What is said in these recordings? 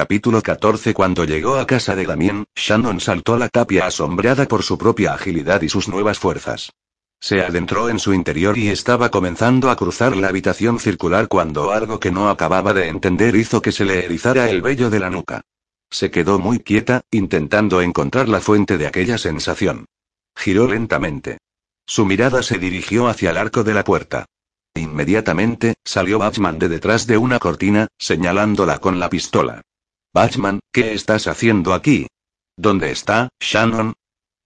Capítulo 14 Cuando llegó a casa de Damien, Shannon saltó la tapia asombrada por su propia agilidad y sus nuevas fuerzas. Se adentró en su interior y estaba comenzando a cruzar la habitación circular cuando algo que no acababa de entender hizo que se le erizara el vello de la nuca. Se quedó muy quieta, intentando encontrar la fuente de aquella sensación. Giró lentamente. Su mirada se dirigió hacia el arco de la puerta. Inmediatamente, salió Batman de detrás de una cortina, señalándola con la pistola. Batman, ¿qué estás haciendo aquí? ¿Dónde está, Shannon?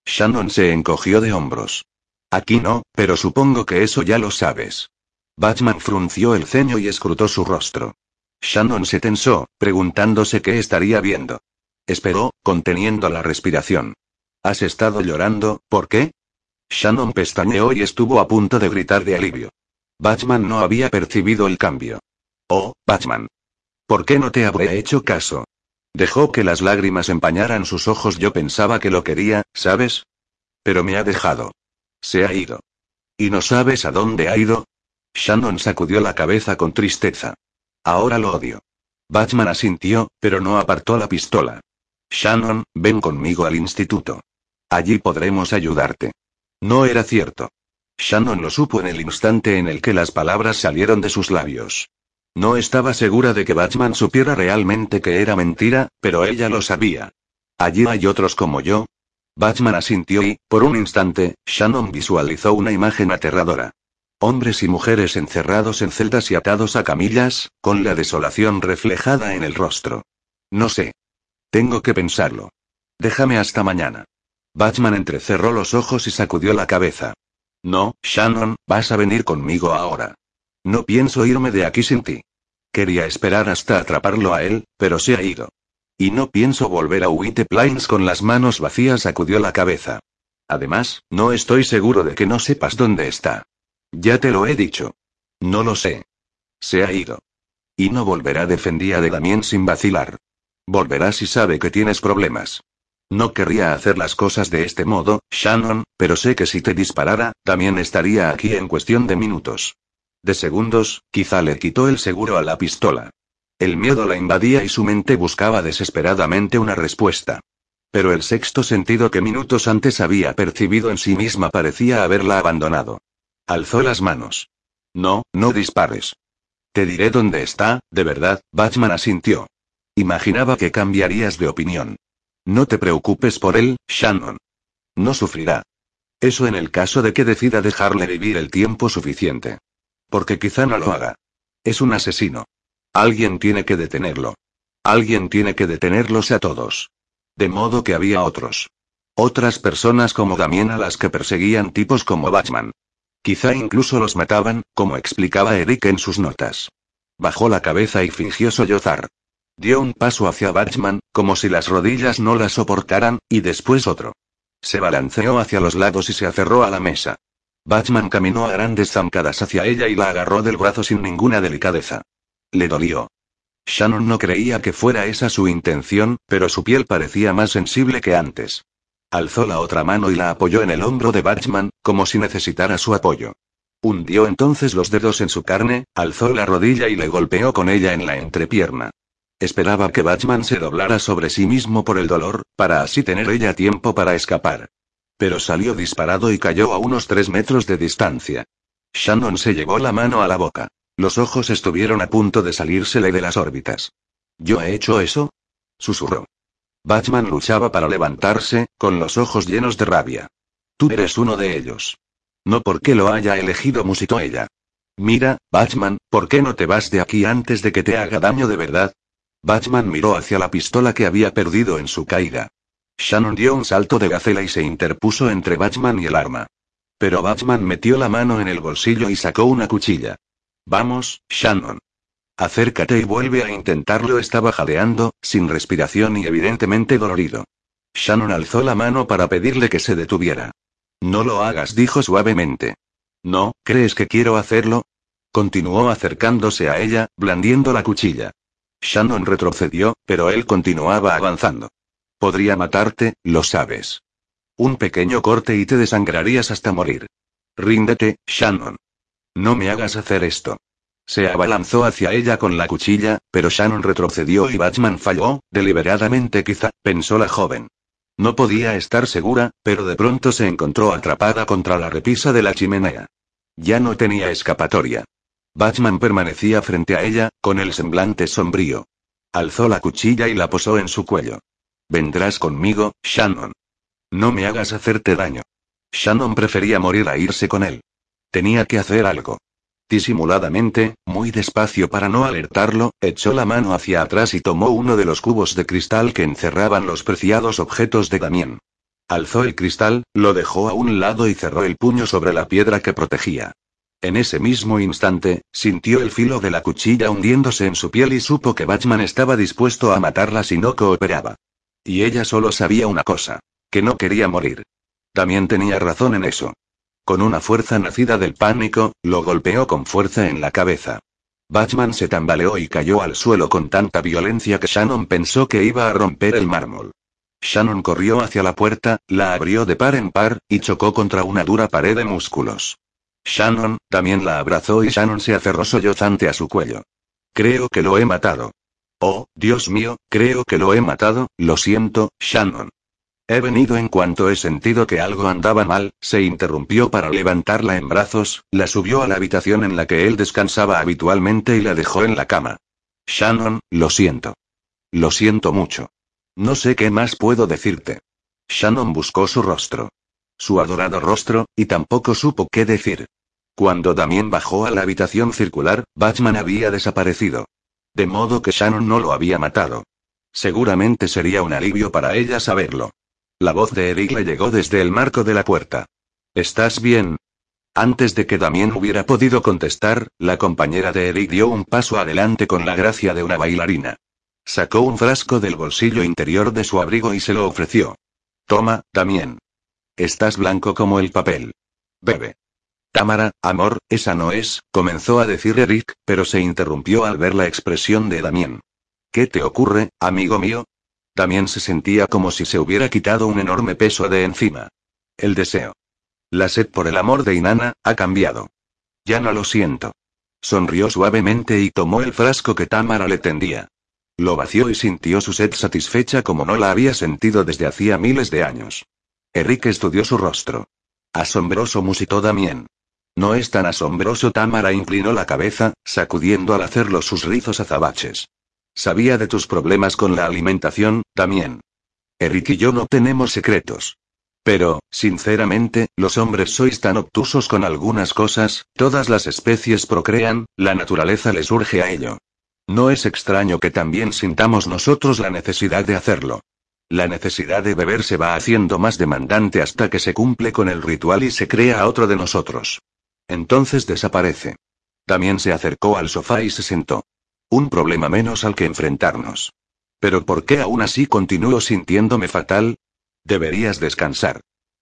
Shannon se encogió de hombros. Aquí no, pero supongo que eso ya lo sabes. Batman frunció el ceño y escrutó su rostro. Shannon se tensó, preguntándose qué estaría viendo. Esperó, conteniendo la respiración. ¿Has estado llorando, por qué? Shannon pestañeó y estuvo a punto de gritar de alivio. Batman no había percibido el cambio. Oh, Batman. ¿Por qué no te habré hecho caso? Dejó que las lágrimas empañaran sus ojos. Yo pensaba que lo quería, ¿sabes? Pero me ha dejado. Se ha ido. ¿Y no sabes a dónde ha ido? Shannon sacudió la cabeza con tristeza. Ahora lo odio. Batman asintió, pero no apartó la pistola. Shannon, ven conmigo al instituto. Allí podremos ayudarte. No era cierto. Shannon lo supo en el instante en el que las palabras salieron de sus labios. No estaba segura de que Batman supiera realmente que era mentira, pero ella lo sabía. Allí hay otros como yo, Batman asintió y, por un instante, Shannon visualizó una imagen aterradora. Hombres y mujeres encerrados en celdas y atados a camillas, con la desolación reflejada en el rostro. No sé. Tengo que pensarlo. Déjame hasta mañana. Batman entrecerró los ojos y sacudió la cabeza. No, Shannon, vas a venir conmigo ahora. No pienso irme de aquí sin ti. Quería esperar hasta atraparlo a él, pero se ha ido. Y no pienso volver a White Plains con las manos vacías, sacudió la cabeza. Además, no estoy seguro de que no sepas dónde está. Ya te lo he dicho. No lo sé. Se ha ido. Y no volverá, defendía de Damien sin vacilar. Volverá si sabe que tienes problemas. No querría hacer las cosas de este modo, Shannon, pero sé que si te disparara, también estaría aquí en cuestión de minutos. De segundos, quizá le quitó el seguro a la pistola. El miedo la invadía y su mente buscaba desesperadamente una respuesta. Pero el sexto sentido que minutos antes había percibido en sí misma parecía haberla abandonado. Alzó las manos. No, no dispares. Te diré dónde está, de verdad, Batman asintió. Imaginaba que cambiarías de opinión. No te preocupes por él, Shannon. No sufrirá. Eso en el caso de que decida dejarle vivir el tiempo suficiente. Porque quizá no lo haga. Es un asesino. Alguien tiene que detenerlo. Alguien tiene que detenerlos a todos. De modo que había otros. Otras personas como Damien a las que perseguían tipos como Batman. Quizá incluso los mataban, como explicaba Eric en sus notas. Bajó la cabeza y fingió sollozar. Dio un paso hacia Batman, como si las rodillas no la soportaran, y después otro. Se balanceó hacia los lados y se aferró a la mesa. Batman caminó a grandes zancadas hacia ella y la agarró del brazo sin ninguna delicadeza. Le dolió. Shannon no creía que fuera esa su intención, pero su piel parecía más sensible que antes. Alzó la otra mano y la apoyó en el hombro de Batman, como si necesitara su apoyo. Hundió entonces los dedos en su carne, alzó la rodilla y le golpeó con ella en la entrepierna. Esperaba que Batman se doblara sobre sí mismo por el dolor, para así tener ella tiempo para escapar. Pero salió disparado y cayó a unos tres metros de distancia. Shannon se llevó la mano a la boca. Los ojos estuvieron a punto de salírsele de las órbitas. ¿Yo he hecho eso? susurró. Batman luchaba para levantarse, con los ojos llenos de rabia. Tú eres uno de ellos. No porque lo haya elegido, musitó ella. Mira, Batman, ¿por qué no te vas de aquí antes de que te haga daño de verdad? Batman miró hacia la pistola que había perdido en su caída. Shannon dio un salto de gacela y se interpuso entre Batman y el arma. Pero Batman metió la mano en el bolsillo y sacó una cuchilla. Vamos, Shannon. Acércate y vuelve a intentarlo. Estaba jadeando, sin respiración y evidentemente dolorido. Shannon alzó la mano para pedirle que se detuviera. No lo hagas, dijo suavemente. No, ¿crees que quiero hacerlo? Continuó acercándose a ella, blandiendo la cuchilla. Shannon retrocedió, pero él continuaba avanzando. Podría matarte, lo sabes. Un pequeño corte y te desangrarías hasta morir. Ríndete, Shannon. No me hagas hacer esto. Se abalanzó hacia ella con la cuchilla, pero Shannon retrocedió y Batman falló, deliberadamente quizá, pensó la joven. No podía estar segura, pero de pronto se encontró atrapada contra la repisa de la chimenea. Ya no tenía escapatoria. Batman permanecía frente a ella, con el semblante sombrío. Alzó la cuchilla y la posó en su cuello. Vendrás conmigo, Shannon. No me hagas hacerte daño. Shannon prefería morir a irse con él. Tenía que hacer algo. Disimuladamente, muy despacio para no alertarlo, echó la mano hacia atrás y tomó uno de los cubos de cristal que encerraban los preciados objetos de Damien. Alzó el cristal, lo dejó a un lado y cerró el puño sobre la piedra que protegía. En ese mismo instante, sintió el filo de la cuchilla hundiéndose en su piel y supo que Batman estaba dispuesto a matarla si no cooperaba. Y ella solo sabía una cosa, que no quería morir. También tenía razón en eso. Con una fuerza nacida del pánico, lo golpeó con fuerza en la cabeza. Batman se tambaleó y cayó al suelo con tanta violencia que Shannon pensó que iba a romper el mármol. Shannon corrió hacia la puerta, la abrió de par en par, y chocó contra una dura pared de músculos. Shannon, también la abrazó y Shannon se aferró sollozante a su cuello. Creo que lo he matado. Oh, Dios mío, creo que lo he matado, lo siento, Shannon. He venido en cuanto he sentido que algo andaba mal, se interrumpió para levantarla en brazos, la subió a la habitación en la que él descansaba habitualmente y la dejó en la cama. Shannon, lo siento. Lo siento mucho. No sé qué más puedo decirte. Shannon buscó su rostro. Su adorado rostro, y tampoco supo qué decir. Cuando Damien bajó a la habitación circular, Batman había desaparecido. De modo que Shannon no lo había matado. Seguramente sería un alivio para ella saberlo. La voz de Eric le llegó desde el marco de la puerta. ¿Estás bien? Antes de que Damien hubiera podido contestar, la compañera de Eric dio un paso adelante con la gracia de una bailarina. Sacó un frasco del bolsillo interior de su abrigo y se lo ofreció. Toma, Damien. Estás blanco como el papel. Bebe. Támara, amor, esa no es, comenzó a decir Eric, pero se interrumpió al ver la expresión de Damien. ¿Qué te ocurre, amigo mío? También se sentía como si se hubiera quitado un enorme peso de encima. El deseo. La sed por el amor de Inanna, ha cambiado. Ya no lo siento. Sonrió suavemente y tomó el frasco que Tamara le tendía. Lo vació y sintió su sed satisfecha como no la había sentido desde hacía miles de años. Enrique estudió su rostro. Asombroso musitó Damien. No es tan asombroso. Tamara inclinó la cabeza, sacudiendo al hacerlo sus rizos azabaches. Sabía de tus problemas con la alimentación, también. Eric y yo no tenemos secretos. Pero, sinceramente, los hombres sois tan obtusos con algunas cosas, todas las especies procrean, la naturaleza les urge a ello. No es extraño que también sintamos nosotros la necesidad de hacerlo. La necesidad de beber se va haciendo más demandante hasta que se cumple con el ritual y se crea otro de nosotros. Entonces desaparece. También se acercó al sofá y se sentó. Un problema menos al que enfrentarnos. Pero ¿por qué aún así continúo sintiéndome fatal? Deberías descansar.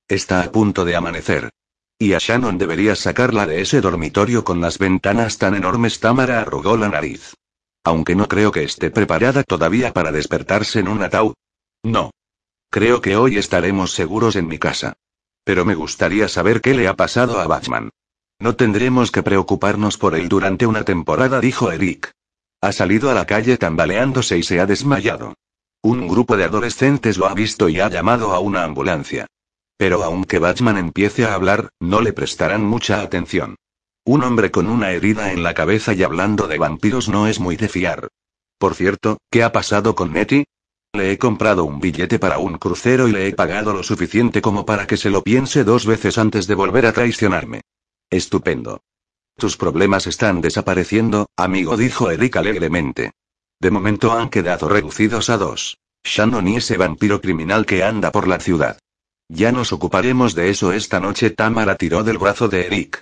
Está a punto de amanecer. Y a Shannon deberías sacarla de ese dormitorio con las ventanas tan enormes. Tamara arrugó la nariz. Aunque no creo que esté preparada todavía para despertarse en un ataúd. No. Creo que hoy estaremos seguros en mi casa. Pero me gustaría saber qué le ha pasado a Batman. No tendremos que preocuparnos por él durante una temporada, dijo Eric. Ha salido a la calle tambaleándose y se ha desmayado. Un grupo de adolescentes lo ha visto y ha llamado a una ambulancia. Pero aunque Batman empiece a hablar, no le prestarán mucha atención. Un hombre con una herida en la cabeza y hablando de vampiros no es muy de fiar. Por cierto, ¿qué ha pasado con Nettie? Le he comprado un billete para un crucero y le he pagado lo suficiente como para que se lo piense dos veces antes de volver a traicionarme. Estupendo. Tus problemas están desapareciendo, amigo, dijo Eric alegremente. De momento han quedado reducidos a dos. Shannon y ese vampiro criminal que anda por la ciudad. Ya nos ocuparemos de eso esta noche. Tamara tiró del brazo de Eric.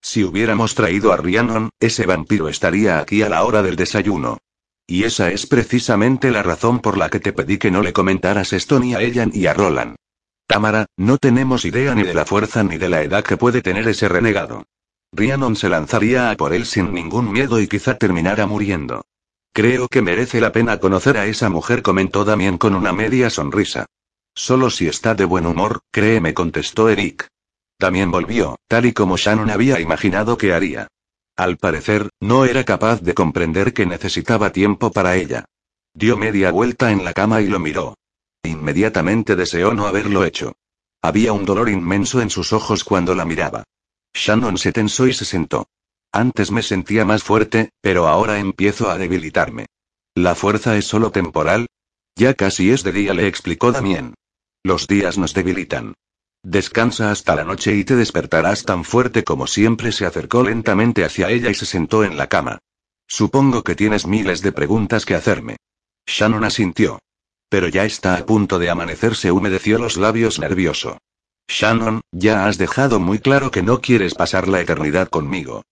Si hubiéramos traído a Rhiannon, ese vampiro estaría aquí a la hora del desayuno. Y esa es precisamente la razón por la que te pedí que no le comentaras esto ni a ella ni a Roland. Tamara, no tenemos idea ni de la fuerza ni de la edad que puede tener ese renegado. Rhiannon se lanzaría a por él sin ningún miedo y quizá terminara muriendo. Creo que merece la pena conocer a esa mujer, comentó Damien con una media sonrisa. Solo si está de buen humor, créeme, contestó Eric. También volvió, tal y como Shannon había imaginado que haría. Al parecer, no era capaz de comprender que necesitaba tiempo para ella. Dio media vuelta en la cama y lo miró. Inmediatamente deseó no haberlo hecho. Había un dolor inmenso en sus ojos cuando la miraba. Shannon se tensó y se sentó. Antes me sentía más fuerte, pero ahora empiezo a debilitarme. ¿La fuerza es solo temporal? Ya casi es de día, le explicó Damien. Los días nos debilitan. Descansa hasta la noche y te despertarás tan fuerte como siempre. Se acercó lentamente hacia ella y se sentó en la cama. Supongo que tienes miles de preguntas que hacerme. Shannon asintió. Pero ya está a punto de amanecer, se humedeció los labios nervioso. Shannon, ya has dejado muy claro que no quieres pasar la eternidad conmigo.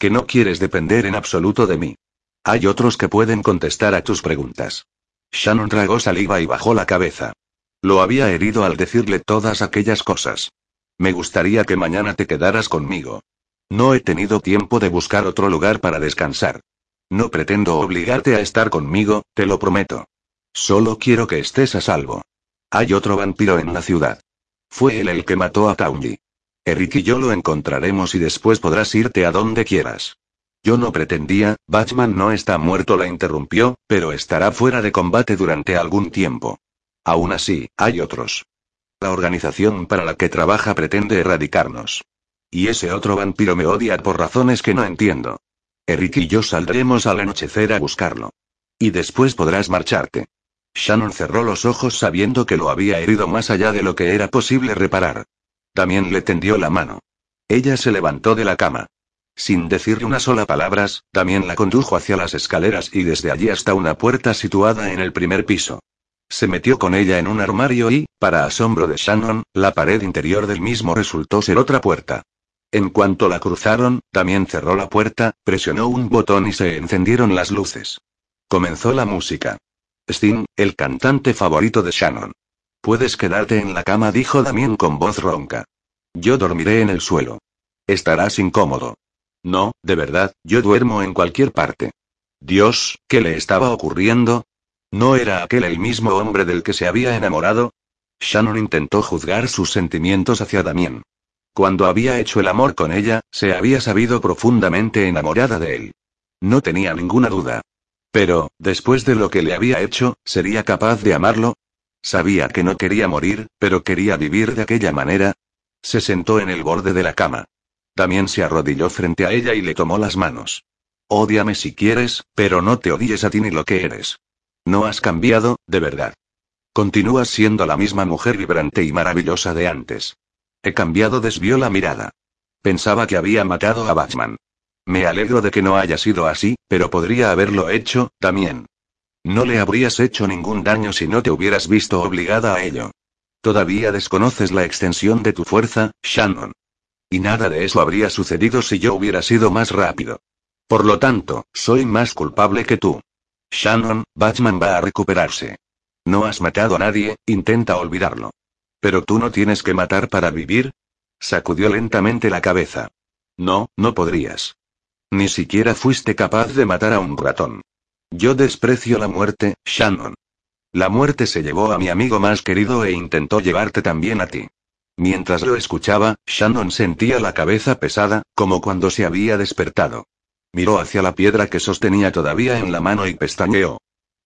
Que no quieres depender en absoluto de mí. Hay otros que pueden contestar a tus preguntas. Shannon tragó saliva y bajó la cabeza. Lo había herido al decirle todas aquellas cosas. Me gustaría que mañana te quedaras conmigo. No he tenido tiempo de buscar otro lugar para descansar. No pretendo obligarte a estar conmigo, te lo prometo. Solo quiero que estés a salvo. Hay otro vampiro en la ciudad. Fue él el que mató a Taunji. Eric y yo lo encontraremos y después podrás irte a donde quieras. Yo no pretendía, Batman no está muerto, la interrumpió, pero estará fuera de combate durante algún tiempo. Aún así, hay otros. La organización para la que trabaja pretende erradicarnos. Y ese otro vampiro me odia por razones que no entiendo. Eric y yo saldremos al anochecer a buscarlo. Y después podrás marcharte. Shannon cerró los ojos sabiendo que lo había herido más allá de lo que era posible reparar. También le tendió la mano. Ella se levantó de la cama. Sin decirle una sola palabra, también la condujo hacia las escaleras y desde allí hasta una puerta situada en el primer piso. Se metió con ella en un armario y, para asombro de Shannon, la pared interior del mismo resultó ser otra puerta. En cuanto la cruzaron, también cerró la puerta, presionó un botón y se encendieron las luces. Comenzó la música. Sting, el cantante favorito de Shannon. Puedes quedarte en la cama, dijo Damien con voz ronca. Yo dormiré en el suelo. Estarás incómodo. No, de verdad, yo duermo en cualquier parte. Dios, ¿qué le estaba ocurriendo? ¿No era aquel el mismo hombre del que se había enamorado? Shannon intentó juzgar sus sentimientos hacia Damien. Cuando había hecho el amor con ella, se había sabido profundamente enamorada de él. No tenía ninguna duda. Pero, después de lo que le había hecho, ¿sería capaz de amarlo? Sabía que no quería morir, pero quería vivir de aquella manera. Se sentó en el borde de la cama. También se arrodilló frente a ella y le tomó las manos. Ódiame si quieres, pero no te odies a ti ni lo que eres. No has cambiado, de verdad. Continúas siendo la misma mujer vibrante y maravillosa de antes. He cambiado, desvió la mirada. Pensaba que había matado a Batman. Me alegro de que no haya sido así, pero podría haberlo hecho, también. No le habrías hecho ningún daño si no te hubieras visto obligada a ello. Todavía desconoces la extensión de tu fuerza, Shannon. Y nada de eso habría sucedido si yo hubiera sido más rápido. Por lo tanto, soy más culpable que tú. Shannon, Batman va a recuperarse. No has matado a nadie, intenta olvidarlo. Pero tú no tienes que matar para vivir. Sacudió lentamente la cabeza. No, no podrías. Ni siquiera fuiste capaz de matar a un ratón. Yo desprecio la muerte, Shannon. La muerte se llevó a mi amigo más querido e intentó llevarte también a ti. Mientras lo escuchaba, Shannon sentía la cabeza pesada, como cuando se había despertado. Miró hacia la piedra que sostenía todavía en la mano y pestañeó.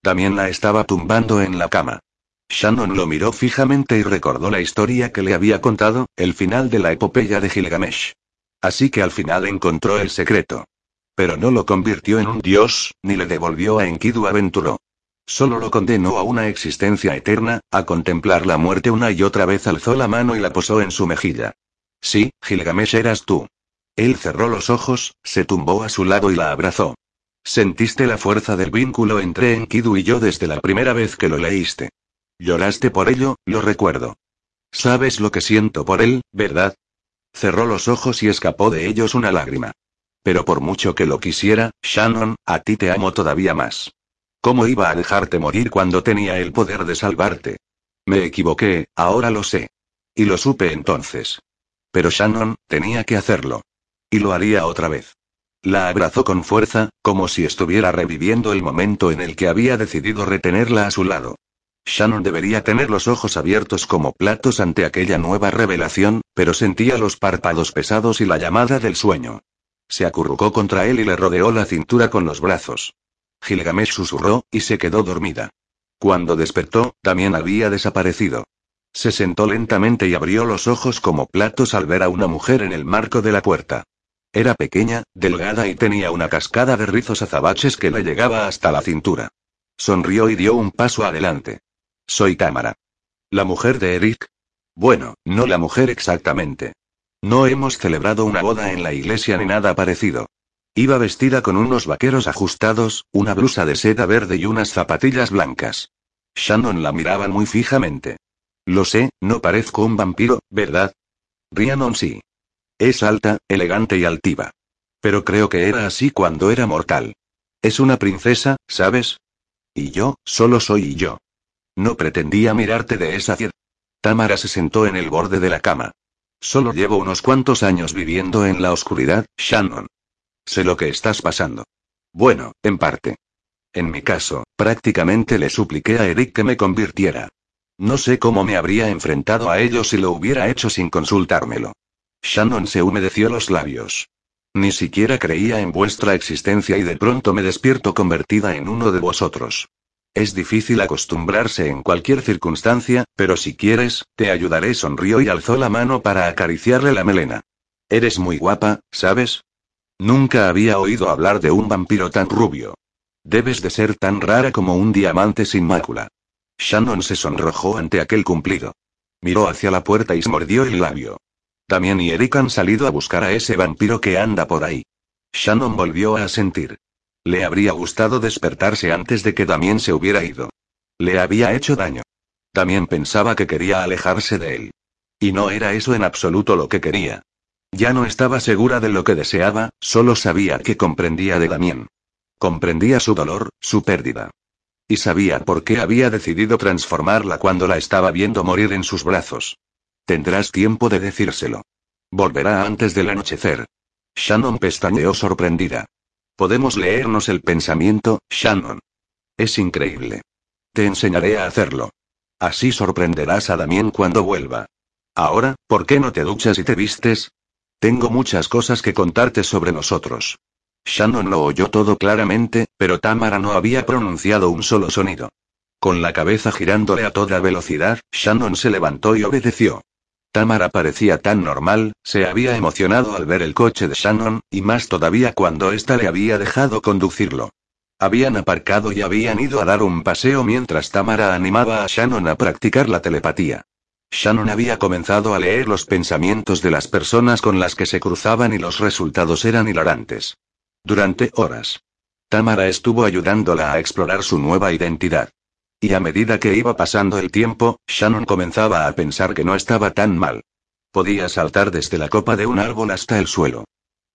También la estaba tumbando en la cama. Shannon lo miró fijamente y recordó la historia que le había contado, el final de la epopeya de Gilgamesh. Así que al final encontró el secreto. Pero no lo convirtió en un dios, ni le devolvió a Enkidu Aventuró. Solo lo condenó a una existencia eterna, a contemplar la muerte una y otra vez alzó la mano y la posó en su mejilla. Sí, Gilgamesh eras tú. Él cerró los ojos, se tumbó a su lado y la abrazó. Sentiste la fuerza del vínculo entre Enkidu y yo desde la primera vez que lo leíste. Lloraste por ello, lo recuerdo. Sabes lo que siento por él, ¿verdad? Cerró los ojos y escapó de ellos una lágrima. Pero por mucho que lo quisiera, Shannon, a ti te amo todavía más. ¿Cómo iba a dejarte morir cuando tenía el poder de salvarte? Me equivoqué, ahora lo sé. Y lo supe entonces. Pero Shannon, tenía que hacerlo. Y lo haría otra vez. La abrazó con fuerza, como si estuviera reviviendo el momento en el que había decidido retenerla a su lado. Shannon debería tener los ojos abiertos como platos ante aquella nueva revelación, pero sentía los párpados pesados y la llamada del sueño. Se acurrucó contra él y le rodeó la cintura con los brazos. Gilgamesh susurró, y se quedó dormida. Cuando despertó, también había desaparecido. Se sentó lentamente y abrió los ojos como platos al ver a una mujer en el marco de la puerta. Era pequeña, delgada y tenía una cascada de rizos azabaches que le llegaba hasta la cintura. Sonrió y dio un paso adelante. Soy Támara. ¿La mujer de Eric? Bueno, no la mujer exactamente. No hemos celebrado una boda en la iglesia ni nada parecido. Iba vestida con unos vaqueros ajustados, una blusa de seda verde y unas zapatillas blancas. Shannon la miraba muy fijamente. Lo sé, no parezco un vampiro, ¿verdad? Rhiannon sí. Es alta, elegante y altiva. Pero creo que era así cuando era mortal. Es una princesa, ¿sabes? Y yo, solo soy yo. No pretendía mirarte de esa ciudad. Tamara se sentó en el borde de la cama. Solo llevo unos cuantos años viviendo en la oscuridad, Shannon. Sé lo que estás pasando. Bueno, en parte. En mi caso, prácticamente le supliqué a Eric que me convirtiera. No sé cómo me habría enfrentado a ello si lo hubiera hecho sin consultármelo. Shannon se humedeció los labios. Ni siquiera creía en vuestra existencia y de pronto me despierto convertida en uno de vosotros. Es difícil acostumbrarse en cualquier circunstancia, pero si quieres, te ayudaré. Sonrió y alzó la mano para acariciarle la melena. Eres muy guapa, ¿sabes? Nunca había oído hablar de un vampiro tan rubio. Debes de ser tan rara como un diamante sin mácula. Shannon se sonrojó ante aquel cumplido. Miró hacia la puerta y se mordió el labio. También y Eric han salido a buscar a ese vampiro que anda por ahí. Shannon volvió a asentir. Le habría gustado despertarse antes de que Damien se hubiera ido. Le había hecho daño. También pensaba que quería alejarse de él. Y no era eso en absoluto lo que quería. Ya no estaba segura de lo que deseaba, solo sabía que comprendía de Damien. Comprendía su dolor, su pérdida. Y sabía por qué había decidido transformarla cuando la estaba viendo morir en sus brazos. Tendrás tiempo de decírselo. Volverá antes del anochecer. Shannon pestañeó sorprendida. Podemos leernos el pensamiento, Shannon. Es increíble. Te enseñaré a hacerlo. Así sorprenderás a Damien cuando vuelva. Ahora, ¿por qué no te duchas y te vistes? Tengo muchas cosas que contarte sobre nosotros. Shannon lo oyó todo claramente, pero Tamara no había pronunciado un solo sonido. Con la cabeza girándole a toda velocidad, Shannon se levantó y obedeció. Tamara parecía tan normal, se había emocionado al ver el coche de Shannon, y más todavía cuando ésta le había dejado conducirlo. Habían aparcado y habían ido a dar un paseo mientras Tamara animaba a Shannon a practicar la telepatía. Shannon había comenzado a leer los pensamientos de las personas con las que se cruzaban y los resultados eran hilarantes. Durante horas. Tamara estuvo ayudándola a explorar su nueva identidad. Y a medida que iba pasando el tiempo, Shannon comenzaba a pensar que no estaba tan mal. Podía saltar desde la copa de un árbol hasta el suelo.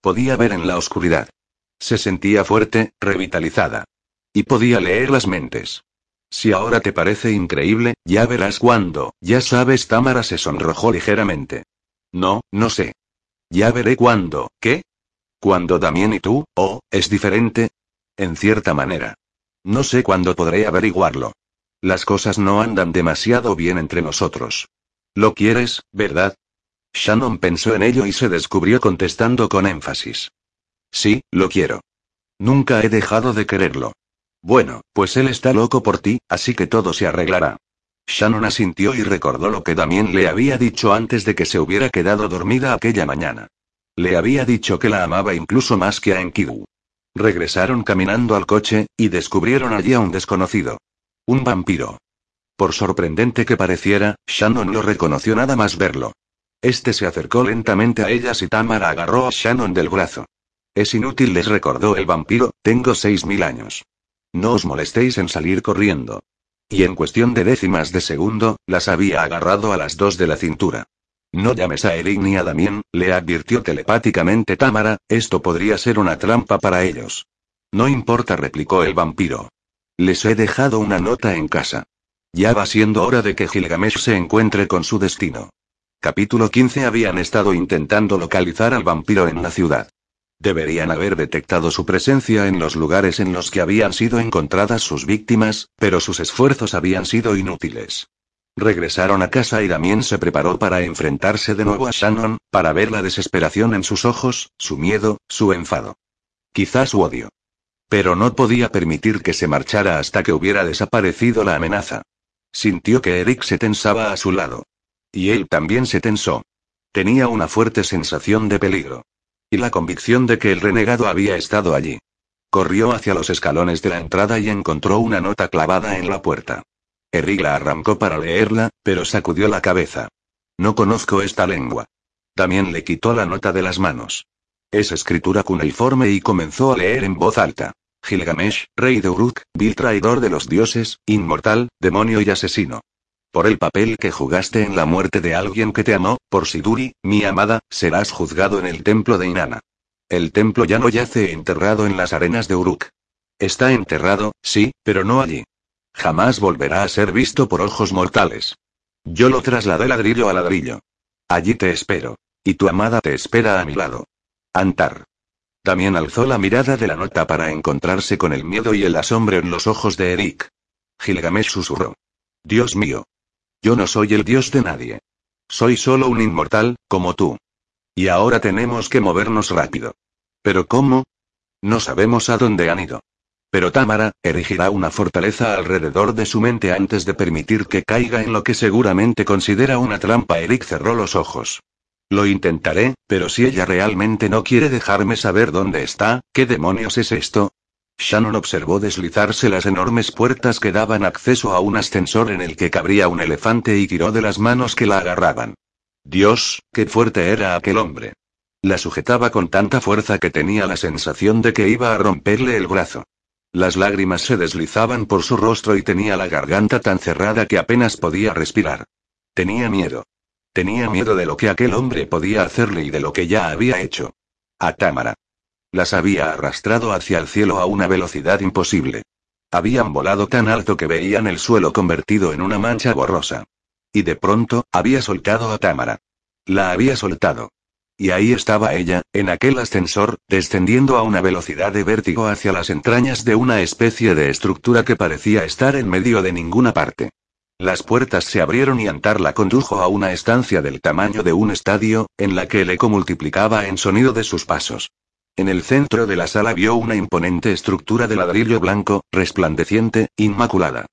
Podía ver en la oscuridad. Se sentía fuerte, revitalizada. Y podía leer las mentes. Si ahora te parece increíble, ya verás cuándo, ya sabes, Tamara se sonrojó ligeramente. No, no sé. Ya veré cuándo, ¿qué? Cuando Damien y tú, oh, es diferente. En cierta manera. No sé cuándo podré averiguarlo. Las cosas no andan demasiado bien entre nosotros. Lo quieres, ¿verdad? Shannon pensó en ello y se descubrió contestando con énfasis. Sí, lo quiero. Nunca he dejado de quererlo. Bueno, pues él está loco por ti, así que todo se arreglará. Shannon asintió y recordó lo que Damien le había dicho antes de que se hubiera quedado dormida aquella mañana. Le había dicho que la amaba incluso más que a Enkidu. Regresaron caminando al coche, y descubrieron allí a un desconocido. Un vampiro. Por sorprendente que pareciera, Shannon lo reconoció nada más verlo. Este se acercó lentamente a ellas y Tamara agarró a Shannon del brazo. Es inútil, les recordó el vampiro, tengo seis mil años. No os molestéis en salir corriendo. Y en cuestión de décimas de segundo, las había agarrado a las dos de la cintura. No llames a Eric ni a Damien, le advirtió telepáticamente Tamara, esto podría ser una trampa para ellos. No importa, replicó el vampiro. Les he dejado una nota en casa. Ya va siendo hora de que Gilgamesh se encuentre con su destino. Capítulo 15 Habían estado intentando localizar al vampiro en la ciudad. Deberían haber detectado su presencia en los lugares en los que habían sido encontradas sus víctimas, pero sus esfuerzos habían sido inútiles. Regresaron a casa y Damien se preparó para enfrentarse de nuevo a Shannon, para ver la desesperación en sus ojos, su miedo, su enfado. Quizás su odio. Pero no podía permitir que se marchara hasta que hubiera desaparecido la amenaza. Sintió que Eric se tensaba a su lado. Y él también se tensó. Tenía una fuerte sensación de peligro. Y la convicción de que el renegado había estado allí. Corrió hacia los escalones de la entrada y encontró una nota clavada en la puerta. Eric la arrancó para leerla, pero sacudió la cabeza. No conozco esta lengua. También le quitó la nota de las manos. Es escritura cuneiforme y comenzó a leer en voz alta. Gilgamesh, rey de Uruk, vil traidor de los dioses, inmortal, demonio y asesino. Por el papel que jugaste en la muerte de alguien que te amó, por Siduri, mi amada, serás juzgado en el templo de Inanna. El templo ya no yace enterrado en las arenas de Uruk. Está enterrado, sí, pero no allí. Jamás volverá a ser visto por ojos mortales. Yo lo trasladé ladrillo a ladrillo. Allí te espero. Y tu amada te espera a mi lado. Antar. También alzó la mirada de la nota para encontrarse con el miedo y el asombro en los ojos de Eric. Gilgamesh susurró. Dios mío. Yo no soy el dios de nadie. Soy solo un inmortal, como tú. Y ahora tenemos que movernos rápido. ¿Pero cómo? No sabemos a dónde han ido. Pero Tamara, erigirá una fortaleza alrededor de su mente antes de permitir que caiga en lo que seguramente considera una trampa. Eric cerró los ojos. Lo intentaré, pero si ella realmente no quiere dejarme saber dónde está, ¿qué demonios es esto? Shannon observó deslizarse las enormes puertas que daban acceso a un ascensor en el que cabría un elefante y tiró de las manos que la agarraban. Dios, qué fuerte era aquel hombre. La sujetaba con tanta fuerza que tenía la sensación de que iba a romperle el brazo. Las lágrimas se deslizaban por su rostro y tenía la garganta tan cerrada que apenas podía respirar. Tenía miedo. Tenía miedo de lo que aquel hombre podía hacerle y de lo que ya había hecho. A Támara. Las había arrastrado hacia el cielo a una velocidad imposible. Habían volado tan alto que veían el suelo convertido en una mancha borrosa. Y de pronto, había soltado a Támara. La había soltado. Y ahí estaba ella, en aquel ascensor, descendiendo a una velocidad de vértigo hacia las entrañas de una especie de estructura que parecía estar en medio de ninguna parte. Las puertas se abrieron y Antar la condujo a una estancia del tamaño de un estadio, en la que el eco multiplicaba en sonido de sus pasos. En el centro de la sala vio una imponente estructura de ladrillo blanco, resplandeciente, inmaculada.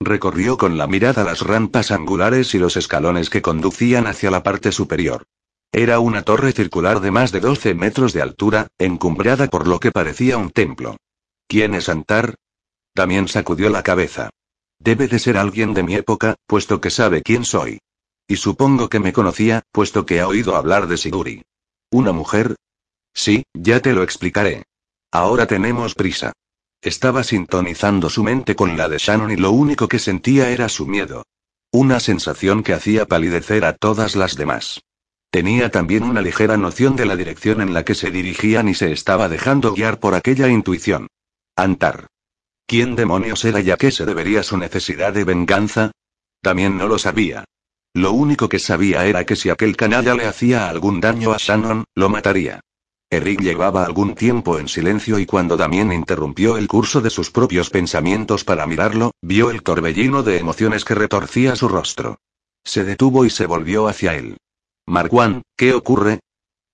Recorrió con la mirada las rampas angulares y los escalones que conducían hacia la parte superior. Era una torre circular de más de 12 metros de altura, encumbrada por lo que parecía un templo. ¿Quién es Antar? También sacudió la cabeza. Debe de ser alguien de mi época, puesto que sabe quién soy. Y supongo que me conocía, puesto que ha oído hablar de Siguri. ¿Una mujer? Sí, ya te lo explicaré. Ahora tenemos prisa. Estaba sintonizando su mente con la de Shannon y lo único que sentía era su miedo. Una sensación que hacía palidecer a todas las demás. Tenía también una ligera noción de la dirección en la que se dirigían y se estaba dejando guiar por aquella intuición. Antar. ¿Quién demonios era y a qué se debería su necesidad de venganza? También no lo sabía. Lo único que sabía era que si aquel canalla le hacía algún daño a Shannon, lo mataría. Eric llevaba algún tiempo en silencio y cuando Damien interrumpió el curso de sus propios pensamientos para mirarlo, vio el torbellino de emociones que retorcía su rostro. Se detuvo y se volvió hacia él. Marquand, ¿qué ocurre?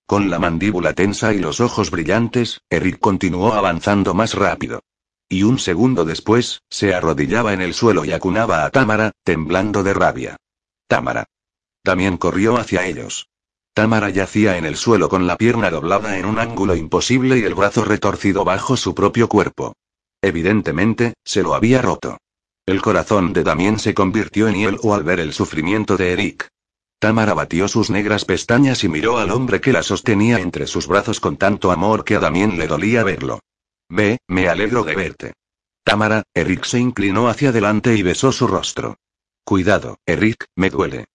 Con la mandíbula tensa y los ojos brillantes, Eric continuó avanzando más rápido. Y un segundo después, se arrodillaba en el suelo y acunaba a Támara, temblando de rabia. Támara. También corrió hacia ellos. Támara yacía en el suelo con la pierna doblada en un ángulo imposible y el brazo retorcido bajo su propio cuerpo. Evidentemente, se lo había roto. El corazón de Damien se convirtió en hielo al ver el sufrimiento de Eric. Tamara batió sus negras pestañas y miró al hombre que la sostenía entre sus brazos con tanto amor que a Damien le dolía verlo. Ve, me alegro de verte. Tamara, Eric se inclinó hacia adelante y besó su rostro. Cuidado, Eric, me duele.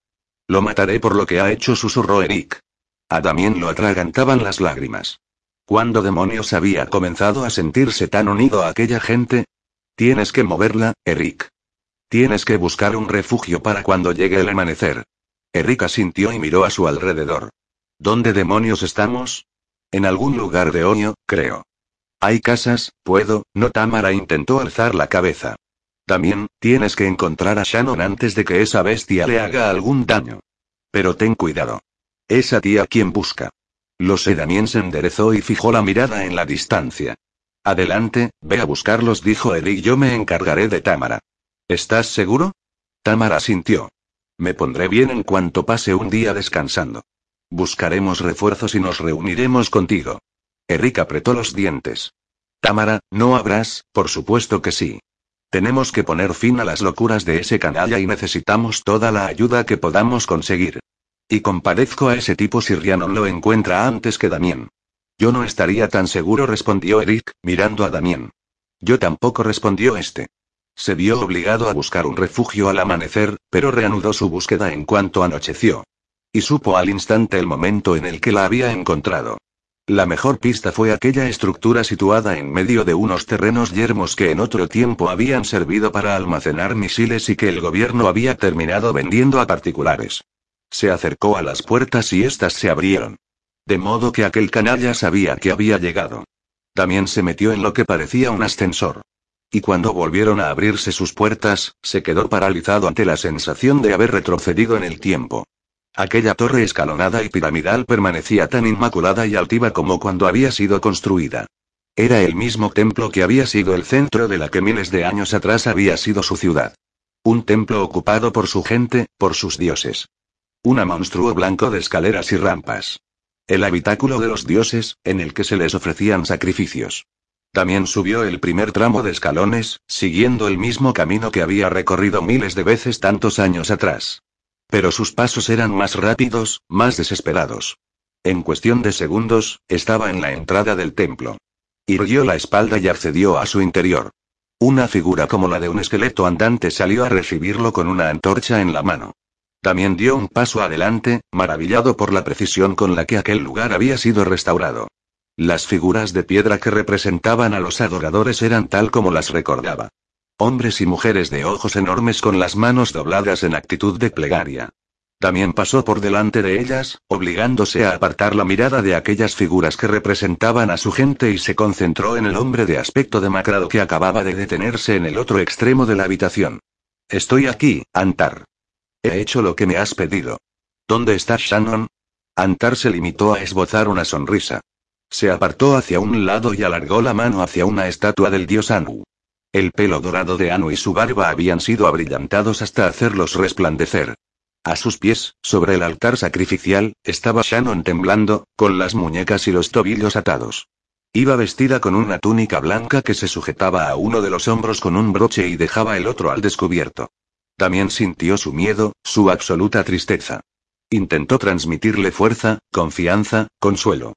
Lo mataré por lo que ha hecho, susurró Eric. A Damien lo atragantaban las lágrimas. ¿Cuándo demonios había comenzado a sentirse tan unido a aquella gente? Tienes que moverla, Eric. Tienes que buscar un refugio para cuando llegue el amanecer. Erika sintió y miró a su alrededor. ¿Dónde demonios estamos? En algún lugar de Oño, creo. ¿Hay casas? ¿Puedo? No Tamara intentó alzar la cabeza. También, tienes que encontrar a Shannon antes de que esa bestia le haga algún daño. Pero ten cuidado. Es a ti a quien busca. Lo sé, Damien se enderezó y fijó la mirada en la distancia. Adelante, ve a buscarlos, dijo Eric. Yo me encargaré de Tamara. ¿Estás seguro? Tamara sintió. Me pondré bien en cuanto pase un día descansando. Buscaremos refuerzos y nos reuniremos contigo. Eric apretó los dientes. Tamara, ¿no habrás? Por supuesto que sí. Tenemos que poner fin a las locuras de ese canalla y necesitamos toda la ayuda que podamos conseguir. Y compadezco a ese tipo si Rhiannon lo encuentra antes que Damien. Yo no estaría tan seguro, respondió Eric, mirando a Damien. Yo tampoco respondió este. Se vio obligado a buscar un refugio al amanecer, pero reanudó su búsqueda en cuanto anocheció. Y supo al instante el momento en el que la había encontrado. La mejor pista fue aquella estructura situada en medio de unos terrenos yermos que en otro tiempo habían servido para almacenar misiles y que el gobierno había terminado vendiendo a particulares. Se acercó a las puertas y éstas se abrieron. De modo que aquel canalla sabía que había llegado. También se metió en lo que parecía un ascensor. Y cuando volvieron a abrirse sus puertas, se quedó paralizado ante la sensación de haber retrocedido en el tiempo. Aquella torre escalonada y piramidal permanecía tan inmaculada y altiva como cuando había sido construida. Era el mismo templo que había sido el centro de la que miles de años atrás había sido su ciudad. Un templo ocupado por su gente, por sus dioses. Un monstruo blanco de escaleras y rampas. El habitáculo de los dioses, en el que se les ofrecían sacrificios. También subió el primer tramo de escalones, siguiendo el mismo camino que había recorrido miles de veces tantos años atrás. Pero sus pasos eran más rápidos, más desesperados. En cuestión de segundos, estaba en la entrada del templo. Irguió la espalda y accedió a su interior. Una figura como la de un esqueleto andante salió a recibirlo con una antorcha en la mano. También dio un paso adelante, maravillado por la precisión con la que aquel lugar había sido restaurado. Las figuras de piedra que representaban a los adoradores eran tal como las recordaba. Hombres y mujeres de ojos enormes con las manos dobladas en actitud de plegaria. También pasó por delante de ellas, obligándose a apartar la mirada de aquellas figuras que representaban a su gente y se concentró en el hombre de aspecto demacrado que acababa de detenerse en el otro extremo de la habitación. Estoy aquí, Antar. He hecho lo que me has pedido. ¿Dónde está Shannon? Antar se limitó a esbozar una sonrisa. Se apartó hacia un lado y alargó la mano hacia una estatua del dios Anu. El pelo dorado de Anu y su barba habían sido abrillantados hasta hacerlos resplandecer. A sus pies, sobre el altar sacrificial, estaba Shannon temblando, con las muñecas y los tobillos atados. Iba vestida con una túnica blanca que se sujetaba a uno de los hombros con un broche y dejaba el otro al descubierto. También sintió su miedo, su absoluta tristeza. Intentó transmitirle fuerza, confianza, consuelo.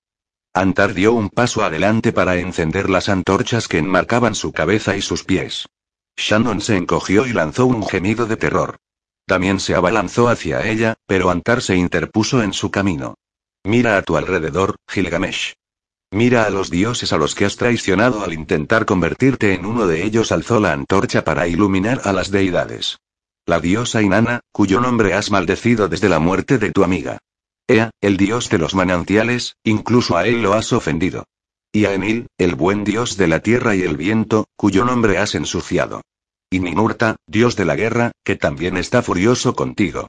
Antar dio un paso adelante para encender las antorchas que enmarcaban su cabeza y sus pies. Shannon se encogió y lanzó un gemido de terror. También se abalanzó hacia ella, pero Antar se interpuso en su camino. Mira a tu alrededor, Gilgamesh. Mira a los dioses a los que has traicionado al intentar convertirte en uno de ellos. Alzó la antorcha para iluminar a las deidades. La diosa Inanna, cuyo nombre has maldecido desde la muerte de tu amiga. Ea, el dios de los manantiales, incluso a él lo has ofendido. Y a Enil, el buen dios de la tierra y el viento, cuyo nombre has ensuciado. Y Ninurta, dios de la guerra, que también está furioso contigo.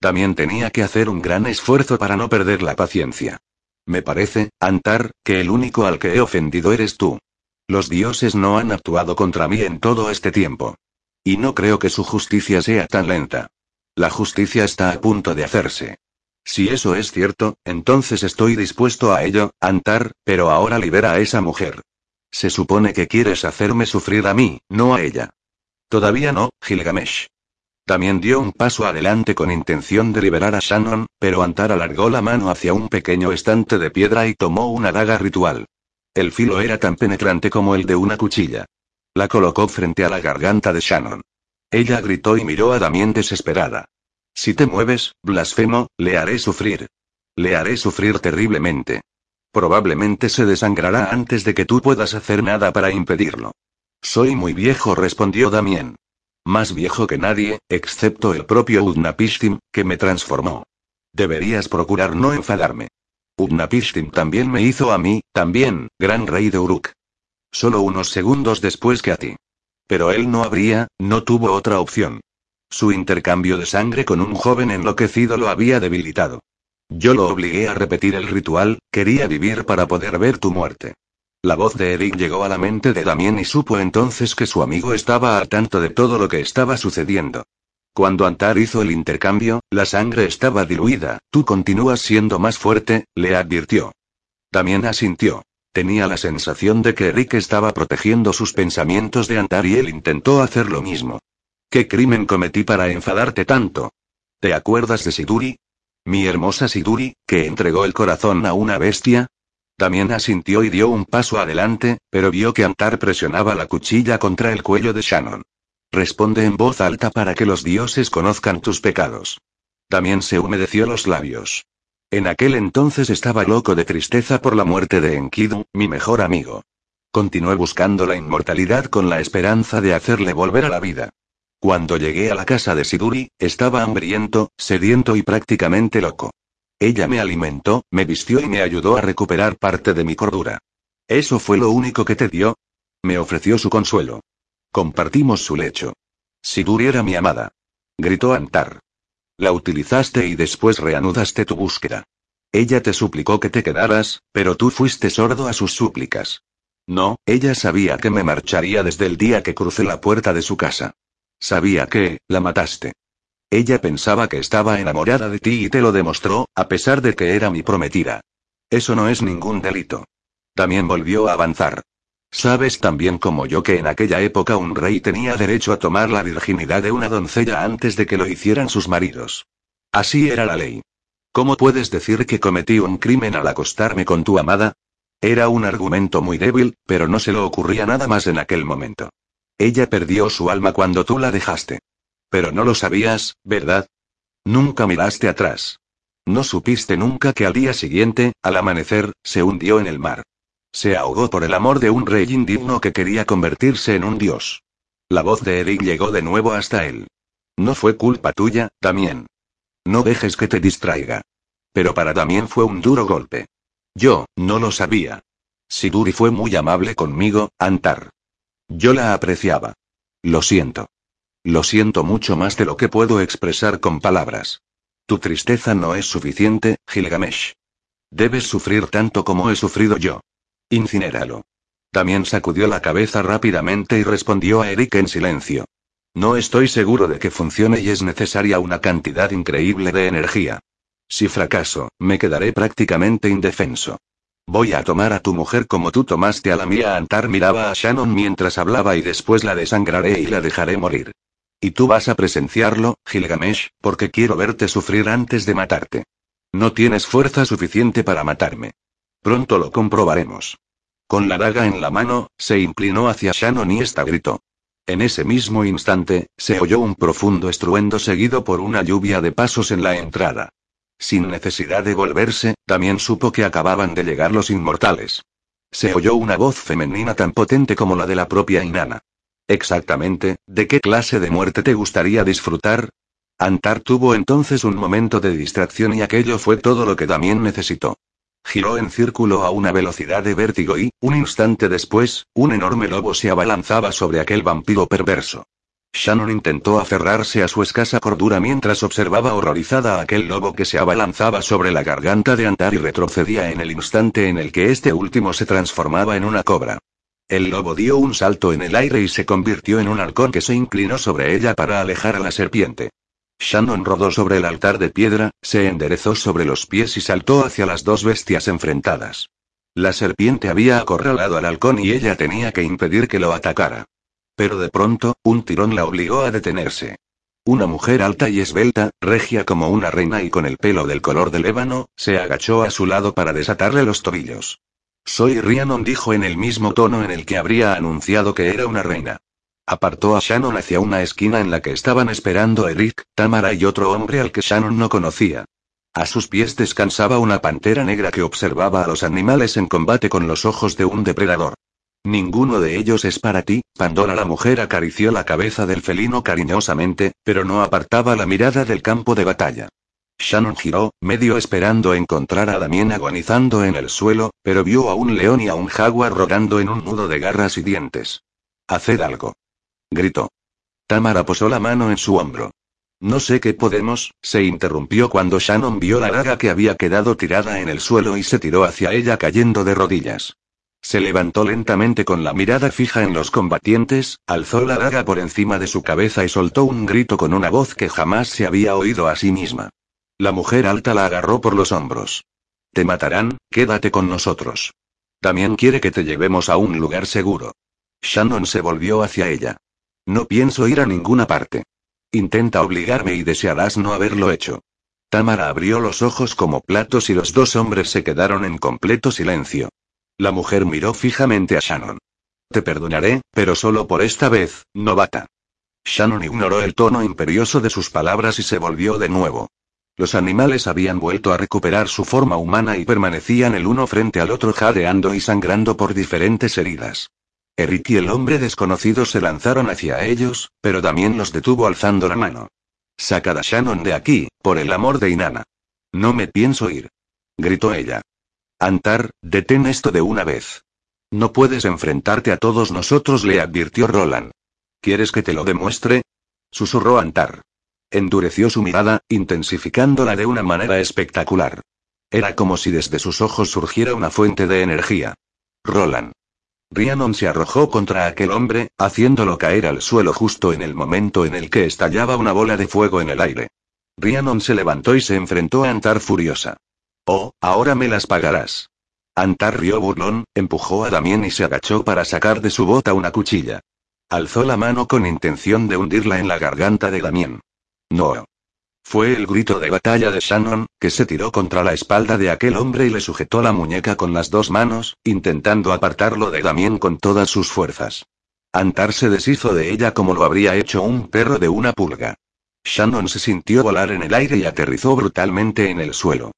También tenía que hacer un gran esfuerzo para no perder la paciencia. Me parece, Antar, que el único al que he ofendido eres tú. Los dioses no han actuado contra mí en todo este tiempo. Y no creo que su justicia sea tan lenta. La justicia está a punto de hacerse. Si eso es cierto, entonces estoy dispuesto a ello, Antar, pero ahora libera a esa mujer. Se supone que quieres hacerme sufrir a mí, no a ella. Todavía no, Gilgamesh. También dio un paso adelante con intención de liberar a Shannon, pero Antar alargó la mano hacia un pequeño estante de piedra y tomó una daga ritual. El filo era tan penetrante como el de una cuchilla. La colocó frente a la garganta de Shannon. Ella gritó y miró a Damien desesperada. Si te mueves, blasfemo, le haré sufrir. Le haré sufrir terriblemente. Probablemente se desangrará antes de que tú puedas hacer nada para impedirlo. Soy muy viejo, respondió Damien. Más viejo que nadie, excepto el propio Udnapishtim, que me transformó. Deberías procurar no enfadarme. Udnapishtim también me hizo a mí, también, gran rey de Uruk. Solo unos segundos después que a ti. Pero él no habría, no tuvo otra opción. Su intercambio de sangre con un joven enloquecido lo había debilitado. Yo lo obligué a repetir el ritual, quería vivir para poder ver tu muerte. La voz de Eric llegó a la mente de Damien y supo entonces que su amigo estaba al tanto de todo lo que estaba sucediendo. Cuando Antar hizo el intercambio, la sangre estaba diluida, tú continúas siendo más fuerte, le advirtió. Damien asintió. Tenía la sensación de que Eric estaba protegiendo sus pensamientos de Antar y él intentó hacer lo mismo. ¿Qué crimen cometí para enfadarte tanto? ¿Te acuerdas de Siduri? Mi hermosa Siduri, que entregó el corazón a una bestia. También asintió y dio un paso adelante, pero vio que Antar presionaba la cuchilla contra el cuello de Shannon. Responde en voz alta para que los dioses conozcan tus pecados. También se humedeció los labios. En aquel entonces estaba loco de tristeza por la muerte de Enkidu, mi mejor amigo. Continué buscando la inmortalidad con la esperanza de hacerle volver a la vida. Cuando llegué a la casa de Siduri, estaba hambriento, sediento y prácticamente loco. Ella me alimentó, me vistió y me ayudó a recuperar parte de mi cordura. ¿Eso fue lo único que te dio? Me ofreció su consuelo. Compartimos su lecho. Siduri era mi amada. Gritó Antar. La utilizaste y después reanudaste tu búsqueda. Ella te suplicó que te quedaras, pero tú fuiste sordo a sus súplicas. No, ella sabía que me marcharía desde el día que crucé la puerta de su casa. Sabía que, la mataste. Ella pensaba que estaba enamorada de ti y te lo demostró, a pesar de que era mi prometida. Eso no es ningún delito. También volvió a avanzar. Sabes también como yo que en aquella época un rey tenía derecho a tomar la virginidad de una doncella antes de que lo hicieran sus maridos. Así era la ley. ¿Cómo puedes decir que cometí un crimen al acostarme con tu amada? Era un argumento muy débil, pero no se le ocurría nada más en aquel momento. Ella perdió su alma cuando tú la dejaste. Pero no lo sabías, ¿verdad? Nunca miraste atrás. No supiste nunca que al día siguiente, al amanecer, se hundió en el mar. Se ahogó por el amor de un rey indigno que quería convertirse en un dios. La voz de Eric llegó de nuevo hasta él. No fue culpa tuya, también. No dejes que te distraiga. Pero para también fue un duro golpe. Yo, no lo sabía. Siduri fue muy amable conmigo, Antar. Yo la apreciaba. Lo siento. Lo siento mucho más de lo que puedo expresar con palabras. Tu tristeza no es suficiente, Gilgamesh. Debes sufrir tanto como he sufrido yo. Incinéralo. También sacudió la cabeza rápidamente y respondió a Eric en silencio. No estoy seguro de que funcione y es necesaria una cantidad increíble de energía. Si fracaso, me quedaré prácticamente indefenso. Voy a tomar a tu mujer como tú tomaste a la mía. Antar miraba a Shannon mientras hablaba y después la desangraré y la dejaré morir. Y tú vas a presenciarlo, Gilgamesh, porque quiero verte sufrir antes de matarte. No tienes fuerza suficiente para matarme. Pronto lo comprobaremos. Con la daga en la mano, se inclinó hacia Shannon y esta gritó. En ese mismo instante, se oyó un profundo estruendo seguido por una lluvia de pasos en la entrada. Sin necesidad de volverse, también supo que acababan de llegar los inmortales. Se oyó una voz femenina tan potente como la de la propia Inanna. Exactamente, ¿de qué clase de muerte te gustaría disfrutar? Antar tuvo entonces un momento de distracción y aquello fue todo lo que también necesitó. Giró en círculo a una velocidad de vértigo y, un instante después, un enorme lobo se abalanzaba sobre aquel vampiro perverso. Shannon intentó aferrarse a su escasa cordura mientras observaba horrorizada a aquel lobo que se abalanzaba sobre la garganta de Antar y retrocedía en el instante en el que este último se transformaba en una cobra. El lobo dio un salto en el aire y se convirtió en un halcón que se inclinó sobre ella para alejar a la serpiente. Shannon rodó sobre el altar de piedra, se enderezó sobre los pies y saltó hacia las dos bestias enfrentadas. La serpiente había acorralado al halcón y ella tenía que impedir que lo atacara. Pero de pronto, un tirón la obligó a detenerse. Una mujer alta y esbelta, regia como una reina y con el pelo del color del ébano, se agachó a su lado para desatarle los tobillos. Soy Rhiannon dijo en el mismo tono en el que habría anunciado que era una reina. Apartó a Shannon hacia una esquina en la que estaban esperando Eric, Tamara y otro hombre al que Shannon no conocía. A sus pies descansaba una pantera negra que observaba a los animales en combate con los ojos de un depredador. Ninguno de ellos es para ti, Pandora la mujer acarició la cabeza del felino cariñosamente, pero no apartaba la mirada del campo de batalla. Shannon giró, medio esperando encontrar a Damien agonizando en el suelo, pero vio a un león y a un jaguar rodando en un nudo de garras y dientes. Haced algo. Gritó. Tamara posó la mano en su hombro. No sé qué podemos, se interrumpió cuando Shannon vio la daga que había quedado tirada en el suelo y se tiró hacia ella cayendo de rodillas. Se levantó lentamente con la mirada fija en los combatientes, alzó la daga por encima de su cabeza y soltó un grito con una voz que jamás se había oído a sí misma. La mujer alta la agarró por los hombros. Te matarán, quédate con nosotros. También quiere que te llevemos a un lugar seguro. Shannon se volvió hacia ella. No pienso ir a ninguna parte. Intenta obligarme y desearás no haberlo hecho. Tamara abrió los ojos como platos y los dos hombres se quedaron en completo silencio. La mujer miró fijamente a Shannon. Te perdonaré, pero solo por esta vez, novata. Shannon ignoró el tono imperioso de sus palabras y se volvió de nuevo. Los animales habían vuelto a recuperar su forma humana y permanecían el uno frente al otro jadeando y sangrando por diferentes heridas. Eric y el hombre desconocido se lanzaron hacia ellos, pero también los detuvo alzando la mano. Sacad a Shannon de aquí, por el amor de Inanna. No me pienso ir. Gritó ella. Antar, detén esto de una vez. No puedes enfrentarte a todos nosotros, le advirtió Roland. ¿Quieres que te lo demuestre? Susurró Antar. Endureció su mirada, intensificándola de una manera espectacular. Era como si desde sus ojos surgiera una fuente de energía. Roland. Rhiannon se arrojó contra aquel hombre, haciéndolo caer al suelo justo en el momento en el que estallaba una bola de fuego en el aire. Rhiannon se levantó y se enfrentó a Antar furiosa. Oh, ahora me las pagarás. Antar rió burlón, empujó a Damien y se agachó para sacar de su bota una cuchilla. Alzó la mano con intención de hundirla en la garganta de Damien. No. Fue el grito de batalla de Shannon, que se tiró contra la espalda de aquel hombre y le sujetó la muñeca con las dos manos, intentando apartarlo de Damien con todas sus fuerzas. Antar se deshizo de ella como lo habría hecho un perro de una pulga. Shannon se sintió volar en el aire y aterrizó brutalmente en el suelo.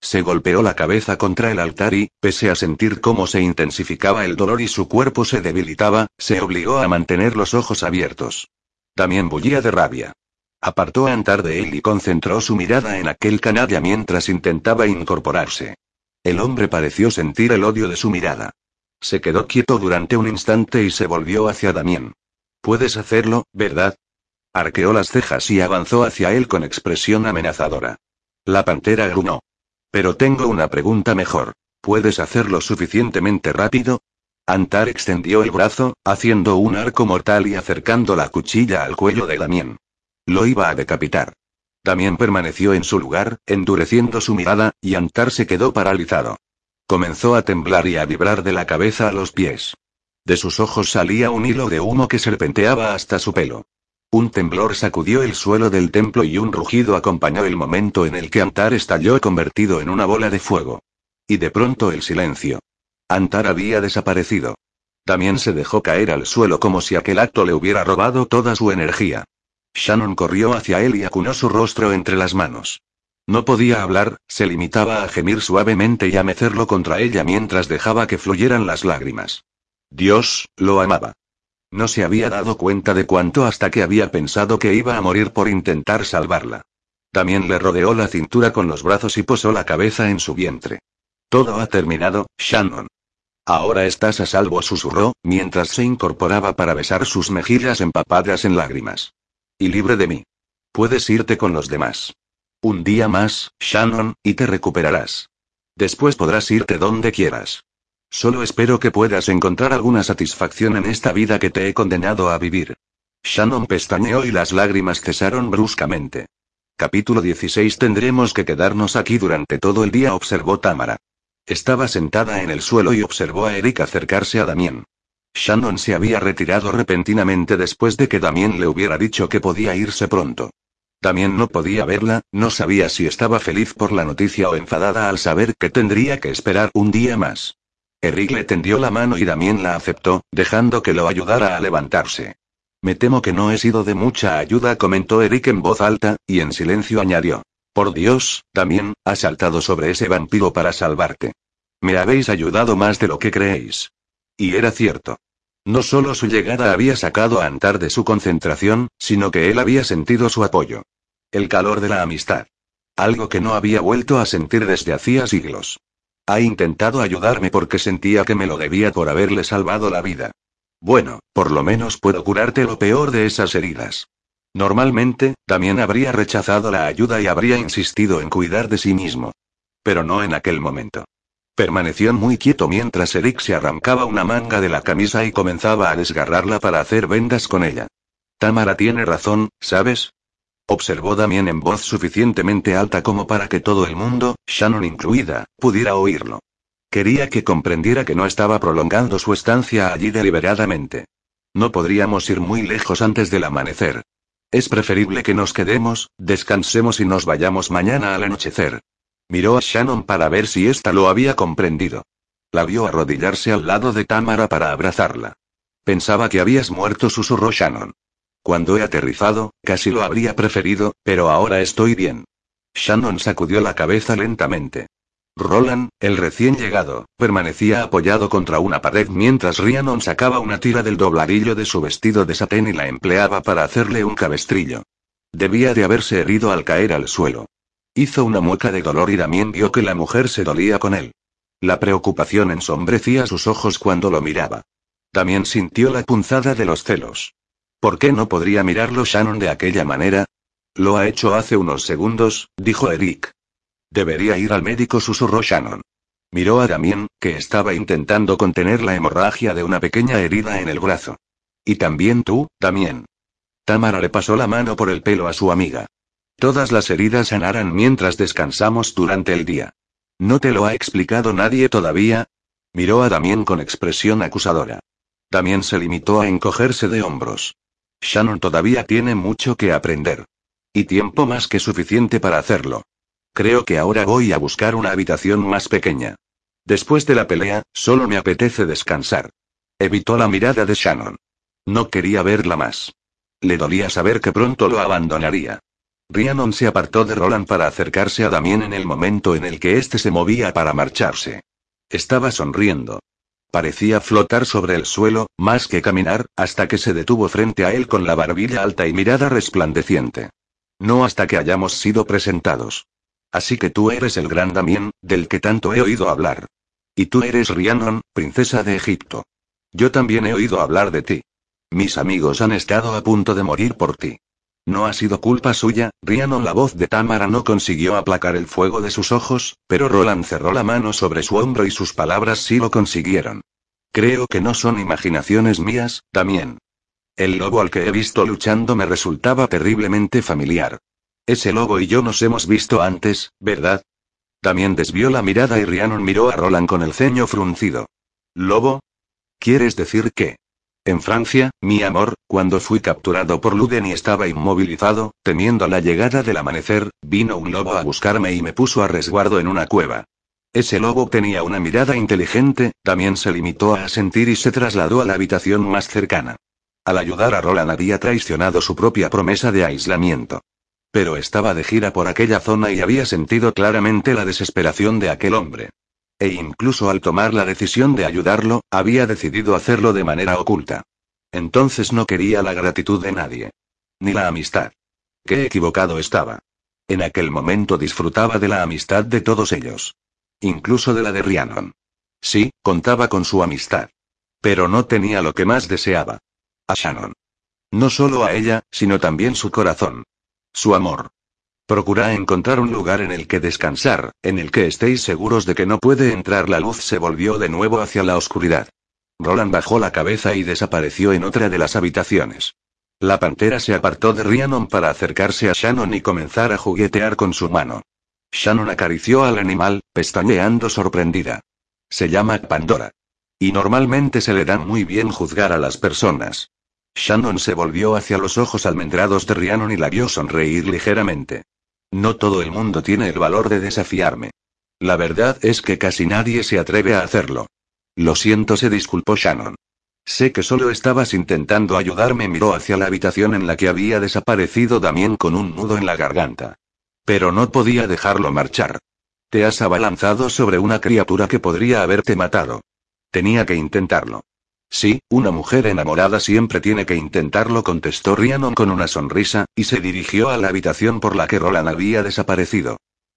Se golpeó la cabeza contra el altar y, pese a sentir cómo se intensificaba el dolor y su cuerpo se debilitaba, se obligó a mantener los ojos abiertos. También bullía de rabia. Apartó a Antar de él y concentró su mirada en aquel canalla mientras intentaba incorporarse. El hombre pareció sentir el odio de su mirada. Se quedó quieto durante un instante y se volvió hacia Damien. Puedes hacerlo, ¿verdad? Arqueó las cejas y avanzó hacia él con expresión amenazadora. La pantera grunó. Pero tengo una pregunta mejor. ¿Puedes hacerlo suficientemente rápido? Antar extendió el brazo, haciendo un arco mortal y acercando la cuchilla al cuello de Damien. Lo iba a decapitar. También permaneció en su lugar, endureciendo su mirada, y Antar se quedó paralizado. Comenzó a temblar y a vibrar de la cabeza a los pies. De sus ojos salía un hilo de humo que serpenteaba hasta su pelo. Un temblor sacudió el suelo del templo y un rugido acompañó el momento en el que Antar estalló convertido en una bola de fuego. Y de pronto el silencio. Antar había desaparecido. También se dejó caer al suelo como si aquel acto le hubiera robado toda su energía. Shannon corrió hacia él y acunó su rostro entre las manos. No podía hablar, se limitaba a gemir suavemente y a mecerlo contra ella mientras dejaba que fluyeran las lágrimas. Dios, lo amaba. No se había dado cuenta de cuánto hasta que había pensado que iba a morir por intentar salvarla. También le rodeó la cintura con los brazos y posó la cabeza en su vientre. Todo ha terminado, Shannon. Ahora estás a salvo, susurró, mientras se incorporaba para besar sus mejillas empapadas en lágrimas. Y libre de mí. Puedes irte con los demás. Un día más, Shannon, y te recuperarás. Después podrás irte donde quieras. Solo espero que puedas encontrar alguna satisfacción en esta vida que te he condenado a vivir. Shannon pestañeó y las lágrimas cesaron bruscamente. Capítulo 16 Tendremos que quedarnos aquí durante todo el día, observó Tamara. Estaba sentada en el suelo y observó a Eric acercarse a Damien. Shannon se había retirado repentinamente después de que Damien le hubiera dicho que podía irse pronto. Damien no podía verla, no sabía si estaba feliz por la noticia o enfadada al saber que tendría que esperar un día más. Eric le tendió la mano y Damien la aceptó, dejando que lo ayudara a levantarse. Me temo que no he sido de mucha ayuda, comentó Eric en voz alta, y en silencio añadió. Por Dios, Damien, ha saltado sobre ese vampiro para salvarte. Me habéis ayudado más de lo que creéis. Y era cierto. No solo su llegada había sacado a Antar de su concentración, sino que él había sentido su apoyo. El calor de la amistad. Algo que no había vuelto a sentir desde hacía siglos. Ha intentado ayudarme porque sentía que me lo debía por haberle salvado la vida. Bueno, por lo menos puedo curarte lo peor de esas heridas. Normalmente, también habría rechazado la ayuda y habría insistido en cuidar de sí mismo. Pero no en aquel momento. Permaneció muy quieto mientras Eric se arrancaba una manga de la camisa y comenzaba a desgarrarla para hacer vendas con ella. Tamara tiene razón, ¿sabes? Observó Damien en voz suficientemente alta como para que todo el mundo, Shannon incluida, pudiera oírlo. Quería que comprendiera que no estaba prolongando su estancia allí deliberadamente. No podríamos ir muy lejos antes del amanecer. Es preferible que nos quedemos, descansemos y nos vayamos mañana al anochecer. Miró a Shannon para ver si ésta lo había comprendido. La vio arrodillarse al lado de Tamara para abrazarla. Pensaba que habías muerto, susurró Shannon. Cuando he aterrizado, casi lo habría preferido, pero ahora estoy bien. Shannon sacudió la cabeza lentamente. Roland, el recién llegado, permanecía apoyado contra una pared mientras Rhiannon sacaba una tira del dobladillo de su vestido de satén y la empleaba para hacerle un cabestrillo. Debía de haberse herido al caer al suelo. Hizo una mueca de dolor y también vio que la mujer se dolía con él. La preocupación ensombrecía sus ojos cuando lo miraba. También sintió la punzada de los celos. ¿Por qué no podría mirarlo Shannon de aquella manera? Lo ha hecho hace unos segundos, dijo Eric. Debería ir al médico, susurró Shannon. Miró a Damien, que estaba intentando contener la hemorragia de una pequeña herida en el brazo. Y también tú, Damien. Tamara le pasó la mano por el pelo a su amiga. Todas las heridas sanarán mientras descansamos durante el día. ¿No te lo ha explicado nadie todavía? Miró a Damien con expresión acusadora. Damien se limitó a encogerse de hombros. Shannon todavía tiene mucho que aprender. Y tiempo más que suficiente para hacerlo. Creo que ahora voy a buscar una habitación más pequeña. Después de la pelea, solo me apetece descansar. Evitó la mirada de Shannon. No quería verla más. Le dolía saber que pronto lo abandonaría. Rhiannon se apartó de Roland para acercarse a Damien en el momento en el que éste se movía para marcharse. Estaba sonriendo. Parecía flotar sobre el suelo, más que caminar, hasta que se detuvo frente a él con la barbilla alta y mirada resplandeciente. No hasta que hayamos sido presentados. Así que tú eres el gran Damien, del que tanto he oído hablar. Y tú eres Rhiannon, princesa de Egipto. Yo también he oído hablar de ti. Mis amigos han estado a punto de morir por ti. No ha sido culpa suya, Rhiannon. La voz de Tamara no consiguió aplacar el fuego de sus ojos, pero Roland cerró la mano sobre su hombro y sus palabras sí lo consiguieron. Creo que no son imaginaciones mías, también. El lobo al que he visto luchando me resultaba terriblemente familiar. Ese lobo y yo nos hemos visto antes, ¿verdad? También desvió la mirada y Rhiannon miró a Roland con el ceño fruncido. ¿Lobo? ¿Quieres decir qué? En Francia, mi amor, cuando fui capturado por Luden y estaba inmovilizado, temiendo la llegada del amanecer, vino un lobo a buscarme y me puso a resguardo en una cueva. Ese lobo tenía una mirada inteligente, también se limitó a asentir y se trasladó a la habitación más cercana. Al ayudar a Roland había traicionado su propia promesa de aislamiento. Pero estaba de gira por aquella zona y había sentido claramente la desesperación de aquel hombre. E incluso al tomar la decisión de ayudarlo, había decidido hacerlo de manera oculta. Entonces no quería la gratitud de nadie. Ni la amistad. Qué equivocado estaba. En aquel momento disfrutaba de la amistad de todos ellos. Incluso de la de Rhiannon. Sí, contaba con su amistad. Pero no tenía lo que más deseaba. A Shannon. No solo a ella, sino también su corazón. Su amor. Procura encontrar un lugar en el que descansar, en el que estéis seguros de que no puede entrar la luz. Se volvió de nuevo hacia la oscuridad. Roland bajó la cabeza y desapareció en otra de las habitaciones. La pantera se apartó de Rhiannon para acercarse a Shannon y comenzar a juguetear con su mano. Shannon acarició al animal, pestañeando sorprendida. Se llama Pandora. Y normalmente se le da muy bien juzgar a las personas. Shannon se volvió hacia los ojos almendrados de Rhiannon y la vio sonreír ligeramente. No todo el mundo tiene el valor de desafiarme. La verdad es que casi nadie se atreve a hacerlo. Lo siento, se disculpó Shannon. Sé que solo estabas intentando ayudarme. Miró hacia la habitación en la que había desaparecido Damien con un nudo en la garganta. Pero no podía dejarlo marchar. Te has abalanzado sobre una criatura que podría haberte matado. Tenía que intentarlo. Sí, una mujer enamorada siempre tiene que intentarlo, contestó Rhiannon con una sonrisa, y se dirigió a la habitación por la que Roland había desaparecido.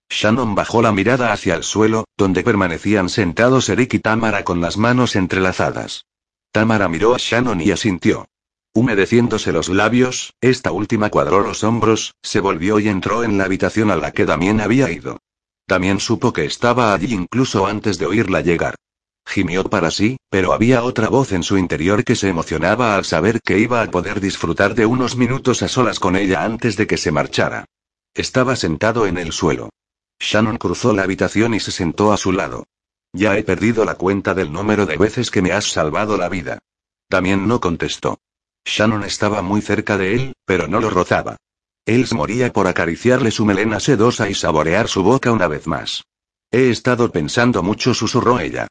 Shannon bajó la mirada hacia el suelo, donde permanecían sentados Eric y Tamara con las manos entrelazadas. Tamara miró a Shannon y asintió. Humedeciéndose los labios, esta última cuadró los hombros, se volvió y entró en la habitación a la que Damien había ido. También supo que estaba allí incluso antes de oírla llegar. Gimió para sí, pero había otra voz en su interior que se emocionaba al saber que iba a poder disfrutar de unos minutos a solas con ella antes de que se marchara. Estaba sentado en el suelo. Shannon cruzó la habitación y se sentó a su lado. Ya he perdido la cuenta del número de veces que me has salvado la vida. También no contestó. Shannon estaba muy cerca de él, pero no lo rozaba. Él moría por acariciarle su melena sedosa y saborear su boca una vez más. He estado pensando mucho, susurró ella.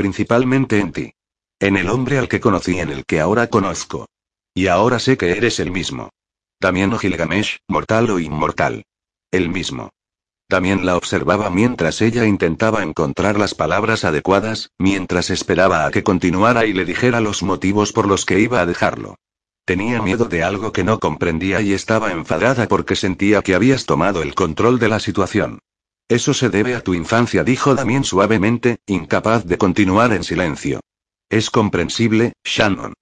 Principalmente en ti. En el hombre al que conocí, en el que ahora conozco. Y ahora sé que eres el mismo. También Gilgamesh, mortal o inmortal. El mismo. También la observaba mientras ella intentaba encontrar las palabras adecuadas, mientras esperaba a que continuara y le dijera los motivos por los que iba a dejarlo. Tenía miedo de algo que no comprendía y estaba enfadada porque sentía que habías tomado el control de la situación. Eso se debe a tu infancia, dijo Damien suavemente, incapaz de continuar en silencio. Es comprensible, Shannon.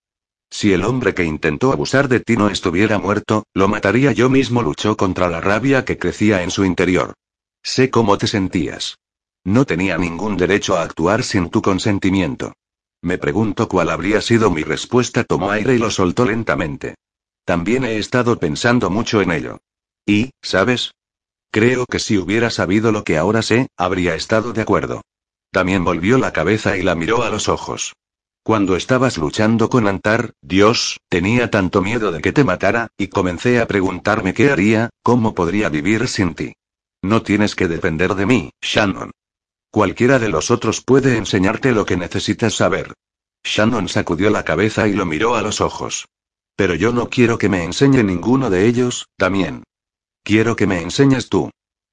Si el hombre que intentó abusar de ti no estuviera muerto, lo mataría yo mismo, luchó contra la rabia que crecía en su interior. Sé cómo te sentías. No tenía ningún derecho a actuar sin tu consentimiento. Me pregunto cuál habría sido mi respuesta. Tomó aire y lo soltó lentamente. También he estado pensando mucho en ello. Y, ¿sabes? Creo que si hubiera sabido lo que ahora sé, habría estado de acuerdo. También volvió la cabeza y la miró a los ojos. Cuando estabas luchando con Antar, Dios, tenía tanto miedo de que te matara, y comencé a preguntarme qué haría, cómo podría vivir sin ti. No tienes que depender de mí, Shannon. Cualquiera de los otros puede enseñarte lo que necesitas saber. Shannon sacudió la cabeza y lo miró a los ojos. Pero yo no quiero que me enseñe ninguno de ellos, también. Quiero que me enseñes tú.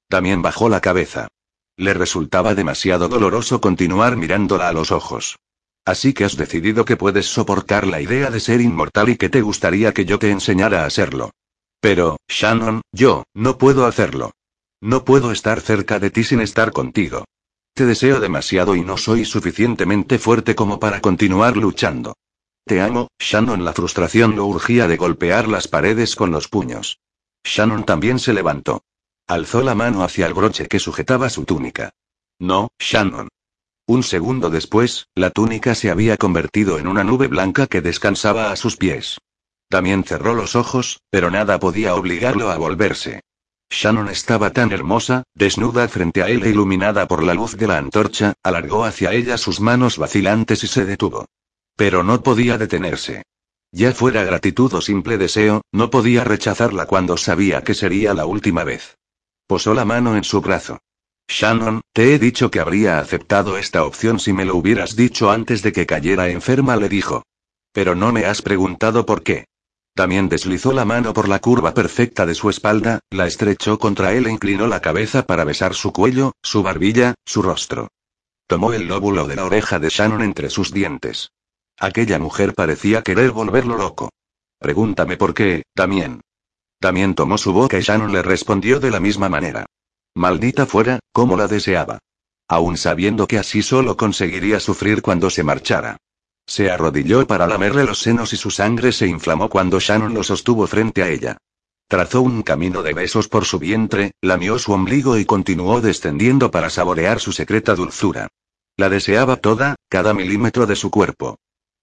También bajó la cabeza. Le resultaba demasiado doloroso continuar mirándola a los ojos. Así que has decidido que puedes soportar la idea de ser inmortal y que te gustaría que yo te enseñara a serlo. Pero, Shannon, yo, no puedo hacerlo. No puedo estar cerca de ti sin estar contigo. Te deseo demasiado y no soy suficientemente fuerte como para continuar luchando. Te amo, Shannon. La frustración lo urgía de golpear las paredes con los puños. Shannon también se levantó. Alzó la mano hacia el broche que sujetaba su túnica. No, Shannon. Un segundo después, la túnica se había convertido en una nube blanca que descansaba a sus pies. También cerró los ojos, pero nada podía obligarlo a volverse. Shannon estaba tan hermosa, desnuda frente a él e iluminada por la luz de la antorcha, alargó hacia ella sus manos vacilantes y se detuvo. Pero no podía detenerse. Ya fuera gratitud o simple deseo, no podía rechazarla cuando sabía que sería la última vez. Posó la mano en su brazo. Shannon, te he dicho que habría aceptado esta opción si me lo hubieras dicho antes de que cayera enferma, le dijo. Pero no me has preguntado por qué. También deslizó la mano por la curva perfecta de su espalda, la estrechó contra él e inclinó la cabeza para besar su cuello, su barbilla, su rostro. Tomó el lóbulo de la oreja de Shannon entre sus dientes. Aquella mujer parecía querer volverlo loco. Pregúntame por qué, también. También tomó su boca y Shannon le respondió de la misma manera. Maldita fuera, como la deseaba. Aún sabiendo que así solo conseguiría sufrir cuando se marchara. Se arrodilló para lamerle los senos y su sangre se inflamó cuando Shannon lo sostuvo frente a ella. Trazó un camino de besos por su vientre, lamió su ombligo y continuó descendiendo para saborear su secreta dulzura. La deseaba toda, cada milímetro de su cuerpo.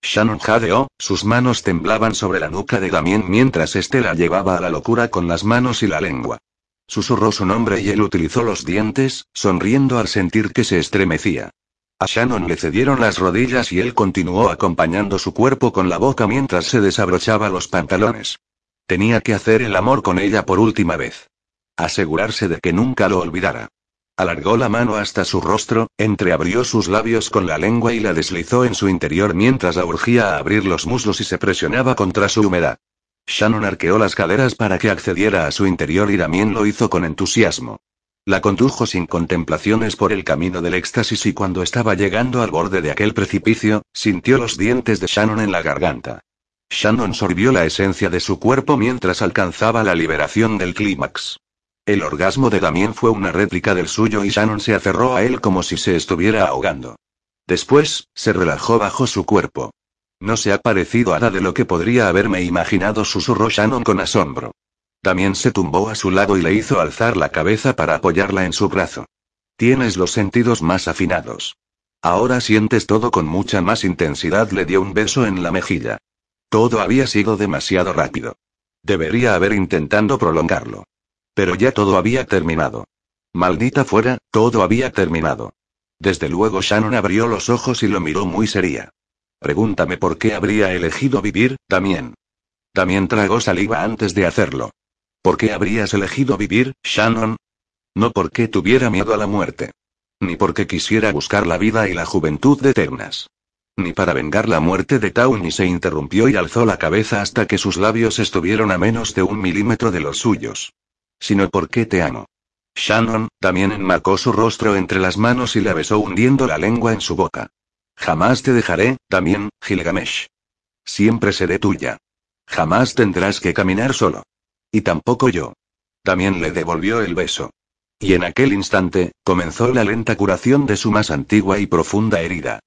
Shannon jadeó, sus manos temblaban sobre la nuca de Damien mientras éste la llevaba a la locura con las manos y la lengua. Susurró su nombre y él utilizó los dientes, sonriendo al sentir que se estremecía. A Shannon le cedieron las rodillas y él continuó acompañando su cuerpo con la boca mientras se desabrochaba los pantalones. Tenía que hacer el amor con ella por última vez. Asegurarse de que nunca lo olvidara. Alargó la mano hasta su rostro, entreabrió sus labios con la lengua y la deslizó en su interior mientras la urgía a abrir los muslos y se presionaba contra su humedad. Shannon arqueó las caderas para que accediera a su interior y también lo hizo con entusiasmo. La condujo sin contemplaciones por el camino del éxtasis y cuando estaba llegando al borde de aquel precipicio, sintió los dientes de Shannon en la garganta. Shannon sorbió la esencia de su cuerpo mientras alcanzaba la liberación del clímax. El orgasmo de Damien fue una réplica del suyo y Shannon se aferró a él como si se estuviera ahogando. Después, se relajó bajo su cuerpo. No se ha parecido a nada de lo que podría haberme imaginado, susurró Shannon con asombro. También se tumbó a su lado y le hizo alzar la cabeza para apoyarla en su brazo. Tienes los sentidos más afinados. Ahora sientes todo con mucha más intensidad, le dio un beso en la mejilla. Todo había sido demasiado rápido. Debería haber intentado prolongarlo. Pero ya todo había terminado. Maldita fuera, todo había terminado. Desde luego Shannon abrió los ojos y lo miró muy seria. Pregúntame por qué habría elegido vivir, también. También tragó saliva antes de hacerlo. ¿Por qué habrías elegido vivir, Shannon? No porque tuviera miedo a la muerte. Ni porque quisiera buscar la vida y la juventud de Ternas. Ni para vengar la muerte de Taun y se interrumpió y alzó la cabeza hasta que sus labios estuvieron a menos de un milímetro de los suyos. Sino porque te amo. Shannon, también enmarcó su rostro entre las manos y la besó hundiendo la lengua en su boca. Jamás te dejaré, también, Gilgamesh. Siempre seré tuya. Jamás tendrás que caminar solo. Y tampoco yo. También le devolvió el beso. Y en aquel instante, comenzó la lenta curación de su más antigua y profunda herida.